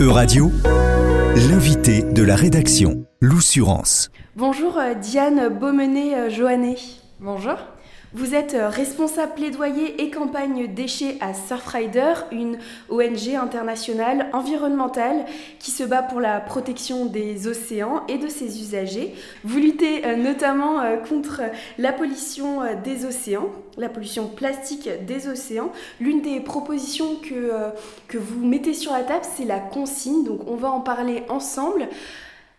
Euradio, l'invité de la rédaction, l'Oussurance. Bonjour euh, Diane Beaumenet-Joannet. Bonjour. Vous êtes euh, responsable plaidoyer et campagne déchets à Surfrider, une ONG internationale environnementale qui se bat pour la protection des océans et de ses usagers. Vous luttez euh, notamment euh, contre la pollution des océans, la pollution plastique des océans. L'une des propositions que, que vous mettez sur la table, c'est la consigne. Donc on va en parler ensemble.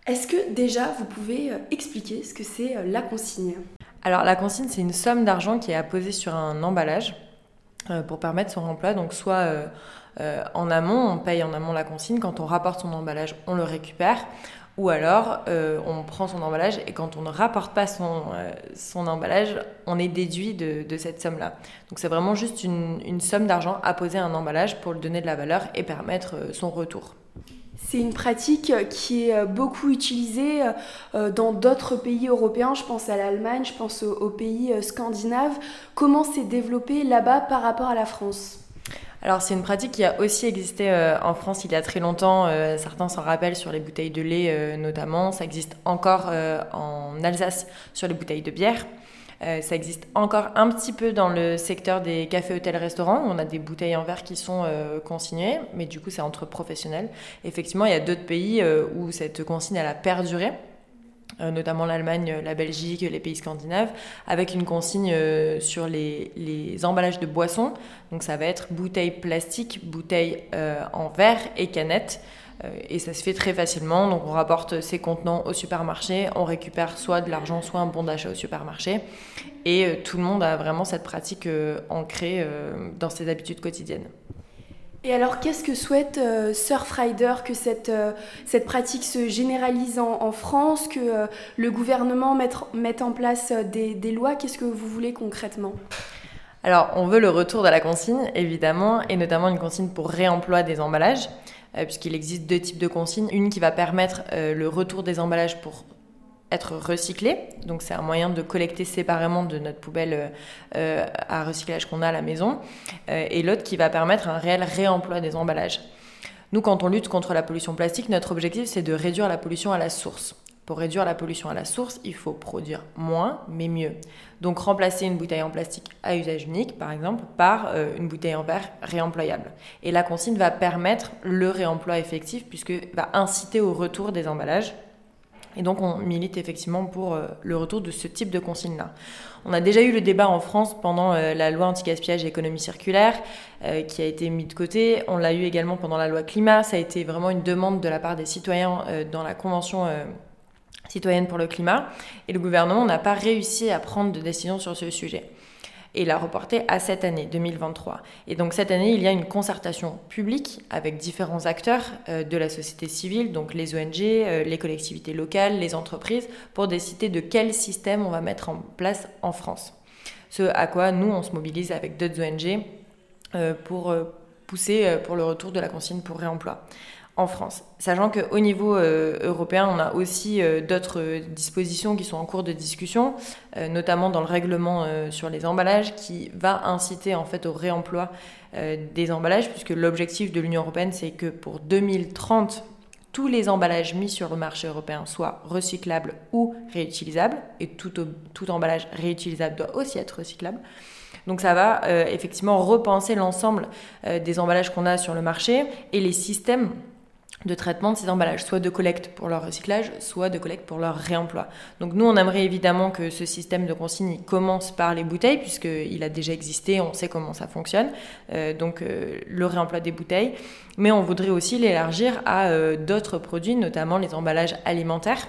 Est-ce que déjà vous pouvez expliquer ce que c'est la consigne? Alors la consigne, c'est une somme d'argent qui est apposée sur un emballage euh, pour permettre son remploi. Donc soit euh, euh, en amont, on paye en amont la consigne, quand on rapporte son emballage, on le récupère. Ou alors, on prend son emballage et quand on ne rapporte pas son, son emballage, on est déduit de, de cette somme-là. Donc c'est vraiment juste une, une somme d'argent apposée à un emballage pour lui donner de la valeur et permettre son retour. C'est une pratique qui est euh, beaucoup utilisée euh, dans d'autres pays européens. Je pense à l'Allemagne, je pense aux pays euh, scandinaves. Comment s'est développé là-bas par rapport à la France? Alors c'est une pratique qui a aussi existé en France il y a très longtemps, certains s'en rappellent sur les bouteilles de lait notamment, ça existe encore en Alsace sur les bouteilles de bière. Euh, ça existe encore un petit peu dans le secteur des cafés, hôtels, restaurants. On a des bouteilles en verre qui sont euh, consignées, mais du coup, c'est entre professionnels. Effectivement, il y a d'autres pays euh, où cette consigne elle a perduré. notamment l'Allemagne, la Belgique, les pays scandinaves, avec une consigne sur les, les, emballages de boissons. Donc ça va être bouteilles plastiques, bouteilles en verre et canettes. Euh, et ça se fait très facilement. Donc on rapporte ces contenants au supermarché, on récupère soit de l'argent, soit un bon d'achat au supermarché. Et euh, tout le monde a vraiment cette pratique euh, ancrée dans ses habitudes quotidiennes. Et alors, qu'est-ce que souhaite Surfrider Que cette, cette pratique se généralise en, France, que le gouvernement mette, mette en place des, des lois? Qu'est-ce que vous voulez concrètement? Alors, on veut le retour de la consigne, évidemment, et notamment une consigne pour réemploi des emballages. Euh, puisqu'il existe deux types de consignes. Une qui va permettre euh, le retour des emballages pour être recyclés. Donc c'est un moyen de collecter séparément de notre poubelle euh, à recyclage qu'on a à la maison. et l'autre qui va permettre un réel réemploi des emballages. Nous, quand on lutte contre la pollution plastique, notre objectif, c'est de réduire la pollution à la source. Pour réduire la pollution à la source, il faut produire moins, mais mieux. Donc remplacer une bouteille en plastique à usage unique, par exemple, par euh, une bouteille en verre réemployable. Et la consigne va permettre le réemploi effectif, puisque va inciter au retour des emballages. Et donc on milite effectivement pour euh, le retour de ce type de consigne-là. On a déjà eu le débat en France pendant euh, la loi anti-gaspillage et économie circulaire, qui a été mis de côté. On l'a eu également pendant la loi climat. Ça a été vraiment une demande de la part des citoyens dans la Convention citoyenne pour le climat, et le gouvernement n'a pas réussi à prendre de décision sur ce sujet. Et l'a reporté à cette année, 2023. Et donc cette année, il y a une concertation publique avec différents acteurs euh, de la société civile, donc les ONG, euh, les collectivités locales, les entreprises, pour décider de quel système on va mettre en place en France. Ce à quoi nous, on se mobilise avec d'autres ONG euh, pour pousser pour le retour de la consigne pour réemploi en France. Sachant qu'au niveau euh, européen, on a aussi euh, d'autres dispositions qui sont en cours de discussion, euh, notamment dans le règlement sur les emballages, qui va inciter en fait au réemploi des emballages, puisque l'objectif de l'Union européenne, c'est que pour 2030, tous les emballages mis sur le marché européen soient recyclables ou réutilisables, et tout, tout emballage réutilisable doit aussi être recyclable. Donc ça va effectivement repenser l'ensemble des emballages qu'on a sur le marché et les systèmes de traitement de ces emballages, soit de collecte pour leur recyclage, soit de collecte pour leur réemploi. Donc nous, on aimerait évidemment que ce système de consigne commence par les bouteilles, puisqu'il a déjà existé, on sait comment ça fonctionne, euh, donc euh, le réemploi des bouteilles, mais on voudrait aussi l'élargir à euh, d'autres produits, notamment les emballages alimentaires.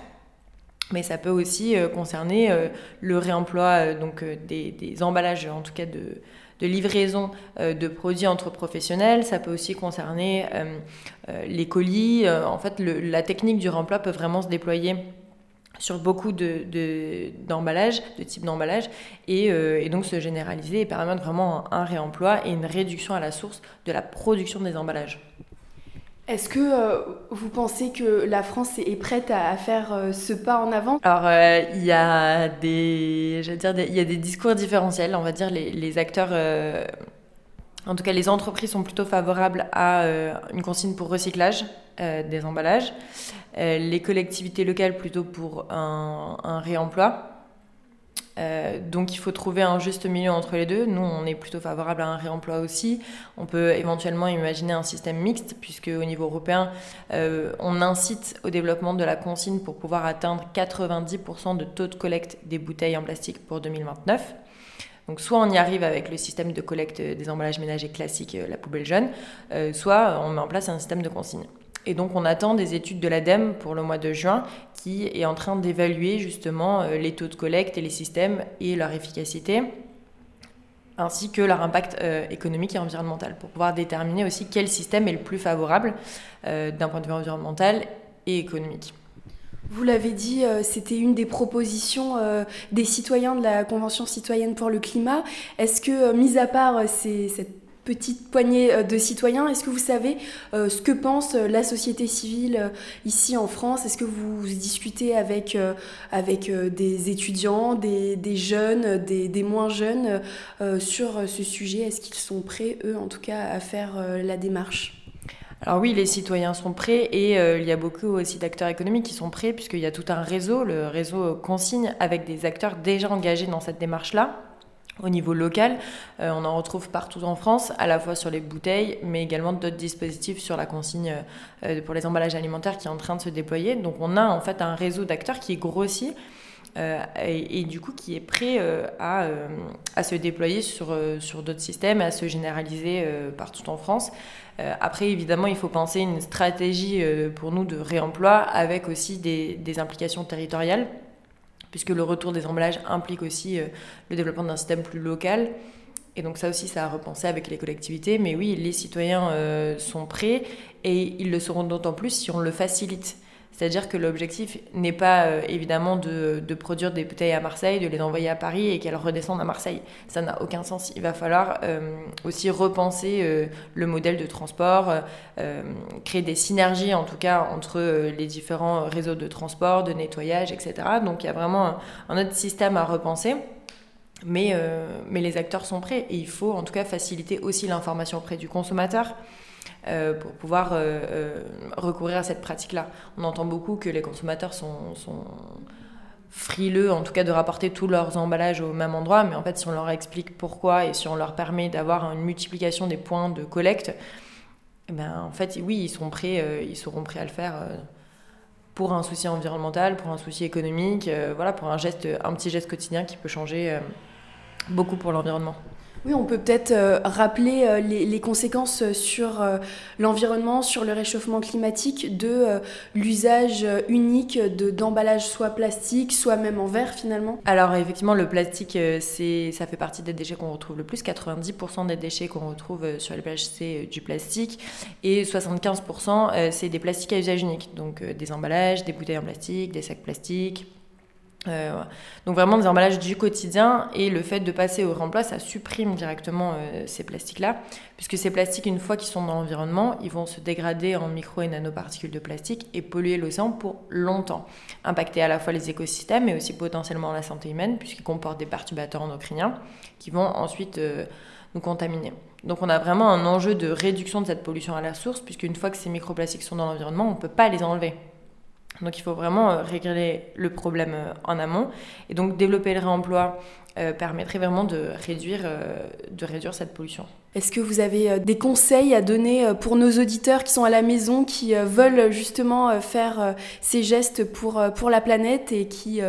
Mais ça peut aussi concerner le réemploi donc, des, des emballages, en tout cas de, de livraison euh, de produits entre professionnels. Ça peut aussi concerner euh, euh, les colis. en fait, la technique du remploi peut vraiment se déployer sur beaucoup d'emballages, de, types d'emballage, et, donc se généraliser et permettre vraiment un réemploi et une réduction à la source de la production des emballages. Est-ce que euh, vous pensez que la France est prête à, faire euh, ce pas en avant? Alors, euh, il y a des, y a des discours différentiels. On va dire les acteurs en tout cas, les entreprises sont plutôt favorables à une consigne pour recyclage des emballages, les collectivités locales plutôt pour un réemploi. Euh, donc il faut trouver un juste milieu entre les deux. Nous, on est plutôt favorable à un réemploi aussi. On peut éventuellement imaginer un système mixte, puisque au niveau européen, euh, on incite au développement de la consigne pour pouvoir atteindre 90% de taux de collecte des bouteilles en plastique pour 2029. Donc soit on y arrive avec le système de collecte des emballages ménagers classiques, euh, la poubelle jaune, soit on met en place un système de consigne. Et donc on attend des études de l'ADEME pour le mois de juin qui est en train d'évaluer justement euh, les taux de collecte et les systèmes et leur efficacité ainsi que leur impact euh, économique et environnemental pour pouvoir déterminer aussi quel système est le plus favorable euh, d'un point de vue environnemental et économique. Vous l'avez dit, c'était une des propositions des citoyens de la Convention citoyenne pour le climat. Est-ce que, mis à part cette petite poignée euh, de citoyens. Est-ce que vous savez euh, ce que pense euh, la société civile ici en France? Est-ce que vous discutez avec, avec des étudiants, des, jeunes, des, moins jeunes sur ce sujet? Est-ce qu'ils sont prêts, eux en tout cas, à faire la démarche? Alors oui, les citoyens sont prêts et il y a beaucoup aussi d'acteurs économiques qui sont prêts puisqu'il y a tout un réseau, le réseau Consigne, avec des acteurs déjà engagés dans cette démarche-là au niveau local. Euh, on en retrouve partout en France, à la fois sur les bouteilles, mais également d'autres dispositifs sur la consigne euh, pour les emballages alimentaires qui est en train de se déployer. Donc on a en fait un réseau d'acteurs qui est. Euh, et, du coup qui est prêt à, à, se déployer sur, sur d'autres systèmes, à se généraliser partout en France. après, évidemment, il faut penser une stratégie pour nous de réemploi avec aussi des, des implications territoriales puisque le retour des emballages implique aussi euh, le développement d'un système plus local. Et donc ça aussi, ça a repensé avec les collectivités. Mais oui, les citoyens euh, sont prêts et ils le seront d'autant plus si on le facilite. C'est-à-dire que l'objectif n'est pas euh, évidemment de, produire des bouteilles à Marseille, de les envoyer à Paris et qu'elles redescendent à Marseille. Ça n'a aucun sens. Il va falloir euh, aussi repenser euh, le modèle de transport, créer des synergies en tout cas entre les différents réseaux de transport, de nettoyage, etc. Donc il y a vraiment un, autre système à repenser. Mais, mais les acteurs sont prêts et il faut en tout cas faciliter aussi l'information auprès du consommateur. Euh, pour pouvoir euh, euh, recourir à cette pratique-là. On entend beaucoup que les consommateurs sont, frileux, en tout cas de rapporter tous leurs emballages au même endroit, mais en fait si on leur explique pourquoi et si on leur permet d'avoir une multiplication des points de collecte, eh ben, en fait oui, ils, sont prêts, ils seront prêts à le faire pour un souci environnemental, pour un souci économique, voilà, pour un, geste, un petit geste quotidien qui peut changer beaucoup pour l'environnement. Oui, on peut peut-être euh, rappeler euh, les, conséquences sur euh, l'environnement, sur le réchauffement climatique de l'usage unique d'emballages soit plastique, soit même en verre finalement. Alors effectivement, le plastique, ça fait partie des déchets qu'on retrouve le plus. 90% des déchets qu'on retrouve sur les plages, c'est du plastique. Et 75%, c'est des plastiques à usage unique. Donc des emballages, des bouteilles en plastique, des sacs plastiques euh, donc vraiment des emballages du quotidien et le fait de passer au remploi, ça supprime directement euh, ces plastiques-là, puisque ces plastiques, une fois qu'ils sont dans l'environnement, ils vont se dégrader en micro et nanoparticules de plastique et polluer l'océan pour longtemps, impacter à la fois les écosystèmes mais aussi potentiellement la santé humaine, puisqu'ils comportent des perturbateurs endocriniens qui vont ensuite euh, nous contaminer. Donc on a vraiment un enjeu de réduction de cette pollution à la source, puisqu'une fois que ces microplastiques sont dans l'environnement, on ne peut pas les enlever. Donc il faut vraiment euh, régler le problème euh, en amont. Et donc développer le réemploi euh, permettrait vraiment de réduire, de réduire cette pollution. Est-ce que vous avez des conseils à donner pour nos auditeurs qui sont à la maison, qui veulent justement faire ces gestes pour, pour la planète et qui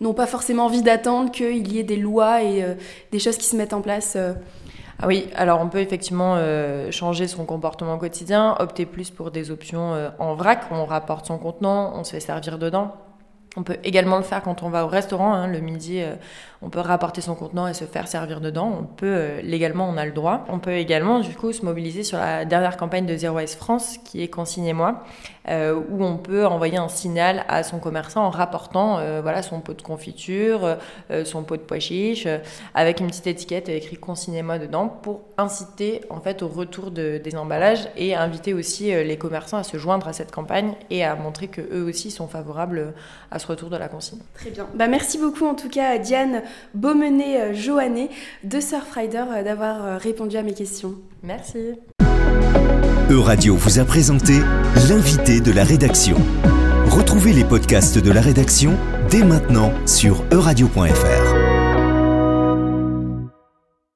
n'ont pas forcément envie d'attendre qu'il y ait des lois et des choses qui se mettent en place ah oui, alors on peut effectivement euh, changer son comportement quotidien, opter plus pour des options euh, en vrac, on rapporte son contenant, on se fait servir dedans. On peut également le faire quand on va au restaurant, hein, le midi, euh, on peut rapporter son contenant et se faire servir dedans. On peut, euh, légalement, on a le droit. On peut également, du coup, se mobiliser sur la dernière campagne de Zero Waste France, qui est Consignez-moi, euh, où on peut envoyer un signal à son commerçant en rapportant voilà, son pot de confiture, son pot de pois chiche, avec une petite étiquette écrit Consignez-moi dedans, pour inciter, en fait, au retour de, des emballages et inviter aussi les commerçants à se joindre à cette campagne et à montrer qu'eux aussi sont favorables à ce retour de la consigne. Très bien. Bah, merci beaucoup en tout cas à Diane Beaumenet-Joannet de Surfrider d'avoir répondu à mes questions. Merci. Euradio vous a présenté l'invité de la rédaction. Retrouvez les podcasts de la rédaction dès maintenant sur euradio.fr.